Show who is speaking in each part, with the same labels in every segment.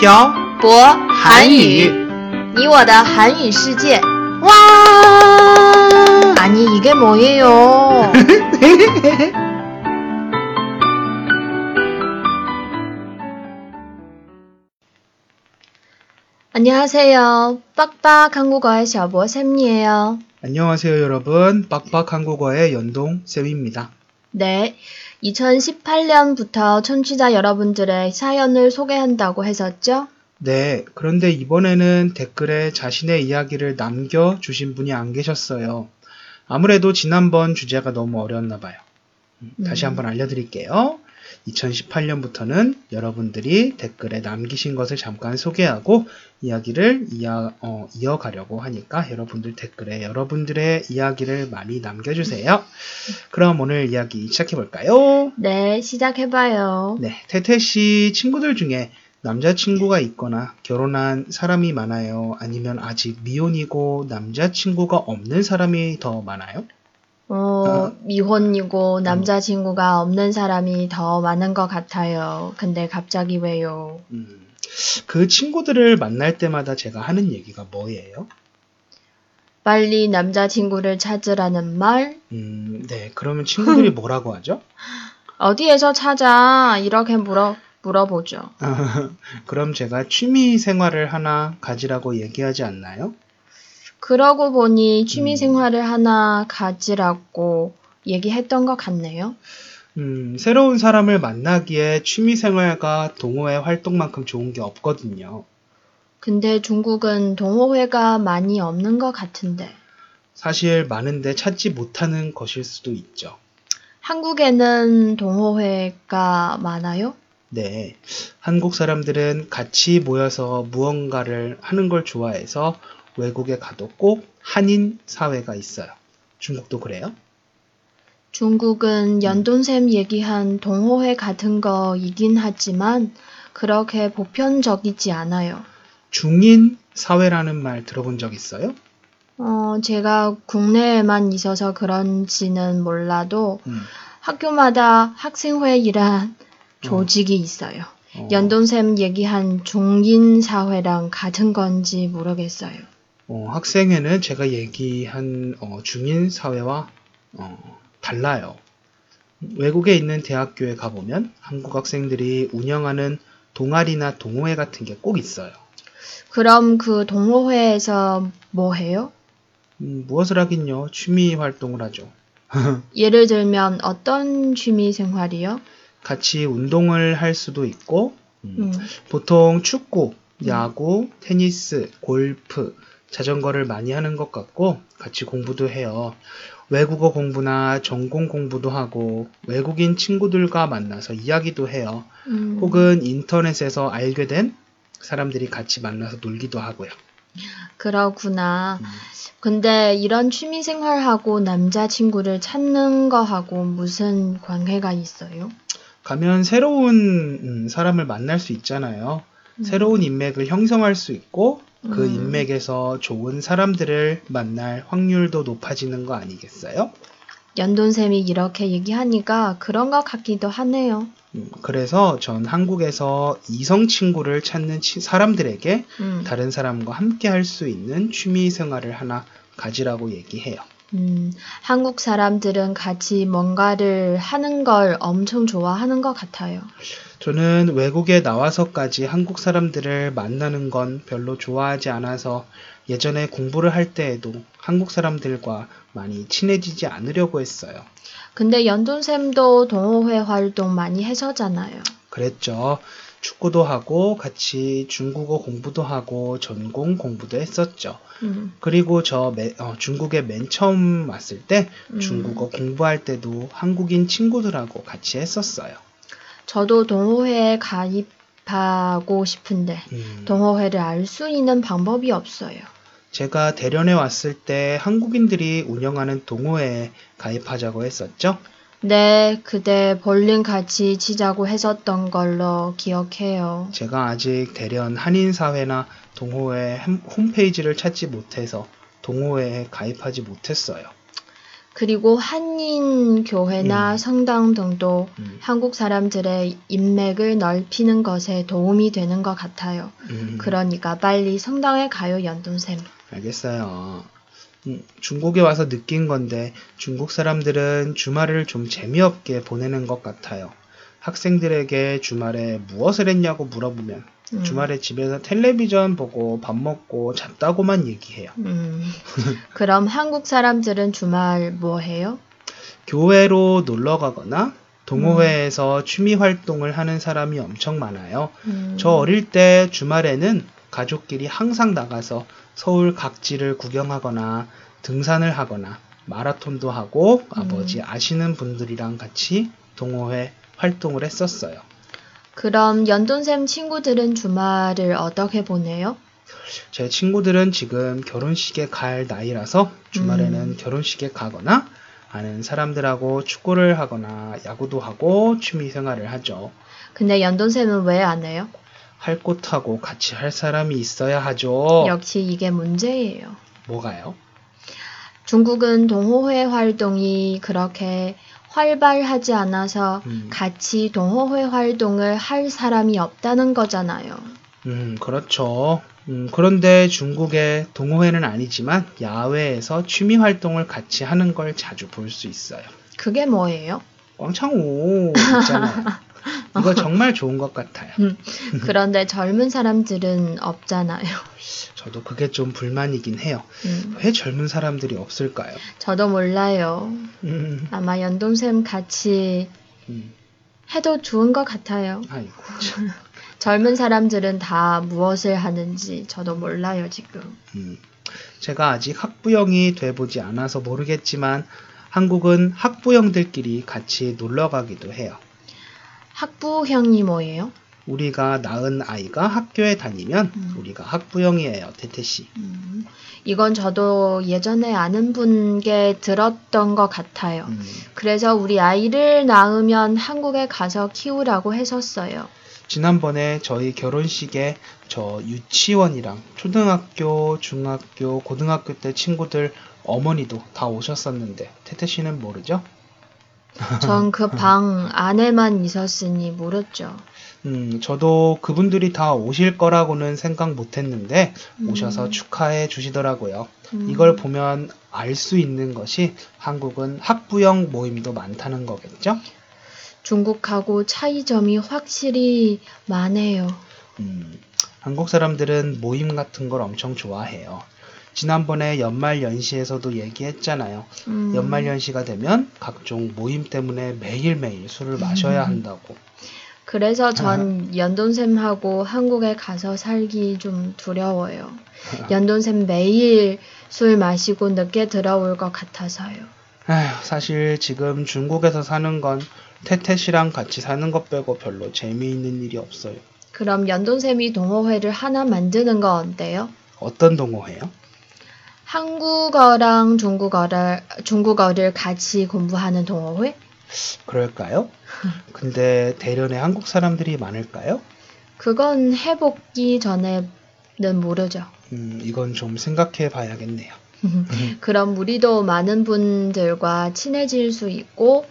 Speaker 1: 漂
Speaker 2: 博韩语，你我的韩语世界。哇！ 아니 이게 뭐예요? 안녕하세요. 빡빡 한국어의 셔보 쌤이에요.
Speaker 1: 안녕하세요 여러분 빡빡 한국어의 연동 쌤입니다.
Speaker 2: 네. 2018년부터 청취자 여러분들의 사연을 소개한다고 했었죠?
Speaker 1: 네, 그런데 이번에는 댓글에 자신의 이야기를 남겨주신 분이 안 계셨어요. 아무래도 지난번 주제가 너무 어려웠나 봐요. 음, 다시
Speaker 2: 음.
Speaker 1: 한번 알려드릴게요. 2018년부터는 여러분들이 댓글에 남기신 것을 잠깐 소개하고 이야기를 이어, 어, 이어가려고 하니까 여러분들 댓글에 여러분들의 이야기를 많이 남겨주세요. 그럼 오늘 이야기 시작해볼까요?
Speaker 2: 네, 시작해봐요.
Speaker 1: 네, 태태 씨 친구들 중에 남자친구가 있거나 결혼한 사람이 많아요? 아니면 아직 미혼이고 남자친구가 없는 사람이 더 많아요?
Speaker 2: 어, 미혼이고 남자친구가 없는 사람이 더 많은 것 같아요. 근데 갑자기 왜요?
Speaker 1: 음, 그 친구들을 만날 때마다 제가 하는 얘기가 뭐예요?
Speaker 2: 빨리 남자친구를 찾으라는 말?
Speaker 1: 음, 네, 그러면 친구들이 뭐라고 하죠?
Speaker 2: 어디에서 찾아? 이렇게 물어, 물어보죠.
Speaker 1: 그럼 제가 취미 생활을 하나 가지라고 얘기하지 않나요?
Speaker 2: 그러고 보니 취미
Speaker 1: 음.
Speaker 2: 생활을 하나 가지라고 얘기했던 것 같네요.
Speaker 1: 음, 새로운 사람을 만나기에 취미 생활과 동호회 활동만큼 좋은 게 없거든요.
Speaker 2: 근데 중국은 동호회가 많이 없는 것 같은데.
Speaker 1: 사실 많은데 찾지 못하는 것일 수도 있죠.
Speaker 2: 한국에는 동호회가 많아요?
Speaker 1: 네. 한국 사람들은 같이 모여서 무언가를 하는 걸 좋아해서 외국에 가도 꼭 한인 사회가 있어요. 중국도 그래요?
Speaker 2: 중국은 연돈샘 얘기한 동호회 같은 거이긴 하지만 그렇게 보편적이지 않아요.
Speaker 1: 중인 사회라는 말 들어본 적 있어요?
Speaker 2: 어, 제가 국내에만 있어서 그런지는 몰라도
Speaker 1: 음.
Speaker 2: 학교마다 학생회이란 조직이 있어요.
Speaker 1: 어,
Speaker 2: 연돈샘 얘기한 중인 사회랑 같은 건지 모르겠어요.
Speaker 1: 어, 학생회는 제가 얘기한 어, 중인 사회와 어, 달라요. 외국에 있는 대학교에 가보면 한국 학생들이 운영하는 동아리나 동호회 같은 게 꼭 있어요.
Speaker 2: 그럼 그 동호회에서 뭐 해요?
Speaker 1: 음, 무엇을 하긴요. 취미 활동을 하죠.
Speaker 2: 예를 들면 어떤 취미 생활이요?
Speaker 1: 같이 운동을 할 수도 있고, 음,
Speaker 2: 음.
Speaker 1: 보통 축구, 야구, 테니스, 골프, 자전거를 많이 하는 것 같고, 같이 공부도 해요. 외국어 공부나 전공 공부도 하고, 외국인 친구들과 만나서 이야기도 해요.
Speaker 2: 음.
Speaker 1: 혹은 인터넷에서 알게 된 사람들이 같이 만나서 놀기도 하고요.
Speaker 2: 그러구나.
Speaker 1: 음.
Speaker 2: 근데 이런 취미 생활하고 남자친구를 찾는 거하고 무슨 관계가 있어요?
Speaker 1: 가면 새로운 음, 사람을 만날 수 있잖아요. 새로운 인맥을 형성할 수 있고 그
Speaker 2: 음.
Speaker 1: 인맥에서 좋은 사람들을 만날 확률도 높아지는 거 아니겠어요?
Speaker 2: 연돈쌤이 이렇게 얘기하니까 그런 것 같기도 하네요.
Speaker 1: 음, 그래서 전 한국에서 이성 친구를 찾는 치- 사람들에게
Speaker 2: 음.
Speaker 1: 다른 사람과 함께 할 수 있는 취미 생활을 하나 가지라고 얘기해요.
Speaker 2: 음, 한국 사람들은 같이 뭔가를 하는 걸 엄청 좋아하는 것 같아요.
Speaker 1: 저는 외국에 나와서까지 한국 사람들을 만나는 건 별로 좋아하지 않아서 예전에 공부를 할 때에도 한국 사람들과 많이 친해지지 않으려고 했어요.
Speaker 2: 근데 연돈쌤도 동호회 활동 많이 해서잖아요.
Speaker 1: 그랬죠. 축구도 하고 같이 중국어 공부도 하고 전공 공부도 했었죠.
Speaker 2: 음,
Speaker 1: 그리고 저 매- 어, 중국에 맨 처음 왔을 때
Speaker 2: 음.
Speaker 1: 중국어 공부할 때도 한국인 친구들하고 같이 했었어요.
Speaker 2: 저도 동호회에 가입하고 싶은데
Speaker 1: 음,
Speaker 2: 동호회를 알 수 있는 방법이 없어요.
Speaker 1: 제가 대련에 왔을 때 한국인들이 운영하는 동호회에 가입하자고 했었죠.
Speaker 2: 네, 그때 볼링 같이 치자고 했었던 걸로 기억해요.
Speaker 1: 제가 아직 대련 한인사회나 동호회 햄- 홈페이지를 찾지 못해서 동호회에 가입하지 못했어요.
Speaker 2: 그리고 한인 교회나
Speaker 1: 음.
Speaker 2: 성당 등도
Speaker 1: 음,
Speaker 2: 한국 사람들의 인맥을 넓히는 것에 도움이 되는 것 같아요.
Speaker 1: 음,
Speaker 2: 그러니까 빨리 성당에 가요, 연돈쌤.
Speaker 1: 알겠어요. 음, 중국에 와서 느낀 건데 중국 사람들은 주말을 좀 재미없게 보내는 것 같아요. 학생들에게 주말에 무엇을 했냐고 물어보면
Speaker 2: 음.
Speaker 1: 주말에 집에서 텔레비전 보고 밥 먹고 잤다고만 얘기해요.
Speaker 2: 음. 그럼 한국 사람들은 주말 뭐 해요?
Speaker 1: 교회로 놀러 가거나 동호회에서 취미 활동을 하는 사람이 엄청 많아요.
Speaker 2: 음.
Speaker 1: 저 어릴 때 주말에는 가족끼리 항상 나가서 서울 각지를 구경하거나 등산을 하거나 마라톤도 하고 아버지 아시는 분들이랑 같이 동호회 활동을 했었어요.
Speaker 2: 그럼 연돈쌤 친구들은 주말을 어떻게 보내요?
Speaker 1: 제 친구들은 지금 결혼식에 갈 나이라서 주말에는
Speaker 2: 음.
Speaker 1: 결혼식에 가거나 아는 사람들하고 축구를 하거나 야구도 하고 취미 생활을 하죠.
Speaker 2: 근데 연돈쌤은 왜 안 해요?
Speaker 1: 할 곳하고 같이 할 사람이 있어야 하죠.
Speaker 2: 역시 이게 문제예요.
Speaker 1: 뭐가요?
Speaker 2: 중국은 동호회 활동이 그렇게 활발하지 않아서
Speaker 1: 음.
Speaker 2: 같이 동호회 활동을 할 사람이 없다는 거잖아요.
Speaker 1: 음, 그렇죠. 음, 그런데 중국의 동호회는 아니지만 야외에서 취미 활동을 같이 하는 걸 자주 볼 수 있어요.
Speaker 2: 그게 뭐예요?
Speaker 1: 꽝창오 있잖아요. 이거 정말 좋은 것 같아요.
Speaker 2: 그런데 젊은 사람들은 없잖아요.
Speaker 1: 저도 그게 좀 불만이긴 해요.
Speaker 2: 음,
Speaker 1: 왜 젊은 사람들이 없을까요?
Speaker 2: 저도 몰라요.
Speaker 1: 음,
Speaker 2: 아마 연동쌤 같이
Speaker 1: 음,
Speaker 2: 해도 좋은 것 같아요.
Speaker 1: 아이고. 참.
Speaker 2: 젊은 사람들은 다 무엇을 하는지 저도 몰라요, 지금.
Speaker 1: 음, 제가 아직 학부형이 돼보지 않아서 모르겠지만 한국은 학부형들끼리 같이 놀러 가기도 해요.
Speaker 2: 학부형이 뭐예요?
Speaker 1: 우리가 낳은 아이가 학교에 다니면
Speaker 2: 음.
Speaker 1: 우리가 학부형이에요, 태태 씨.
Speaker 2: 음, 이건 저도 예전에 아는 분께 들었던 것 같아요.
Speaker 1: 음,
Speaker 2: 그래서 우리 아이를 낳으면 한국에 가서 키우라고 했었어요.
Speaker 1: 지난번에 저희 결혼식에 저 유치원이랑 초등학교, 중학교, 고등학교 때 친구들 어머니도 다 오셨었는데 태태 씨는 모르죠?
Speaker 2: 전 그 방 안에만 있었으니 모르죠.
Speaker 1: 음, 저도 그분들이 다 오실 거라고는 생각 못 했는데
Speaker 2: 음.
Speaker 1: 오셔서 축하해 주시더라고요.
Speaker 2: 음.
Speaker 1: 이걸 보면 알 수 있는 것이 한국은 학부형 모임도 많다는 거겠죠?
Speaker 2: 중국하고 차이점이 확실히 많아요.
Speaker 1: 음, 한국 사람들은 모임 같은 걸 엄청 좋아해요. 지난번에 연말 연시에서도 얘기했잖아요.
Speaker 2: 음,
Speaker 1: 연말 연시가 되면 각종 모임 때문에 매일매일 술을 마셔야 한다고.
Speaker 2: 그래서 전 연돈쌤하고 한국에 가서 살기 좀 두려워요. 연돈쌤 매일 술 마시고 늦게 들어올 것 같아서요.
Speaker 1: 에휴, 사실 지금 중국에서 사는 건 태태 씨랑 같이 사는 것 빼고 별로 재미있는 일이 없어요.
Speaker 2: 그럼 연돈쌤이 동호회를 하나 만드는 거 어때요?
Speaker 1: 어떤 동호회요?
Speaker 2: 한국어랑 중국어를, 중국어를 같이 공부하는 동호회?
Speaker 1: 그럴까요? 근데 대련에 한국 사람들이 많을까요?
Speaker 2: 그건 해보기 전에는 모르죠.
Speaker 1: 음, 이건 좀 생각해 봐야겠네요.
Speaker 2: 그럼 우리도 많은 분들과 친해질 수 있고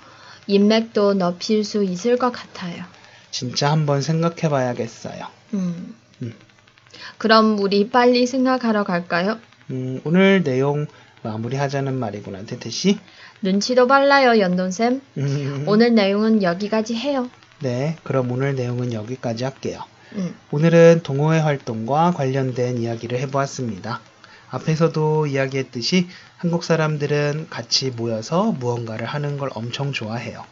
Speaker 2: 인맥도 넓힐 수 있을 것 같아요.
Speaker 1: 진짜 한번 생각해 봐야겠어요.
Speaker 2: 음.
Speaker 1: 음.
Speaker 2: 그럼 우리 빨리 생각하러 갈까요?
Speaker 1: 음, 오늘 내용 마무리하자는 말이구나, 태태 씨.
Speaker 2: 눈치도 빨라요, 연돈쌤.
Speaker 1: 음,
Speaker 2: 오늘 내용은 여기까지 해요.
Speaker 1: 네, 그럼 오늘 내용은 여기까지 할게요.
Speaker 2: 음.
Speaker 1: 오늘은 동호회 활동과 관련된 이야기를 해보았습니다. 앞에서도 이야기했듯이 한국 사람들은 같이 모여서 무언가를 하는 걸 엄청 좋아해요.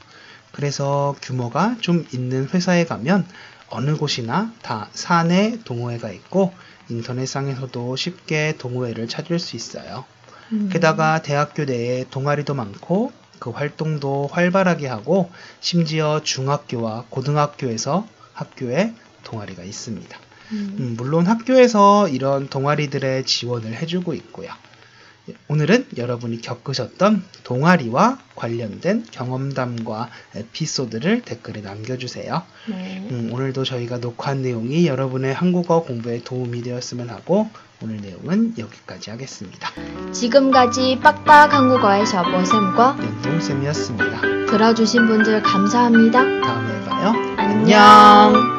Speaker 1: 그래서 규모가 좀 있는 회사에 가면 어느 곳이나 다 사내 동호회가 있고 인터넷상에서도 쉽게 동호회를 찾을 수 있어요.
Speaker 2: 음.
Speaker 1: 게다가 대학교 내에 동아리도 많고 그 활동도 활발하게 하고 심지어 중학교와 고등학교에서 학교에 동아리가 있습니다.
Speaker 2: 음.
Speaker 1: 음, 물론 학교에서 이런 동아리들의 지원을 해주고 있고요. 오늘은 여러분이 겪으셨던 동아리와 관련된 경험담과 에피소드를 댓글에 남겨주세요.
Speaker 2: 네.
Speaker 1: 음, 오늘도 저희가 녹화한 내용이 여러분의 한국어 공부에 도움이 되었으면 하고 오늘 내용은 여기까지 하겠습니다.
Speaker 2: 지금까지 빡빡 한국어에서 모쌤과
Speaker 1: 연동쌤이었습니다.
Speaker 2: 들어주신 분들 감사합니다.
Speaker 1: 다음에 봐요.
Speaker 2: 안녕.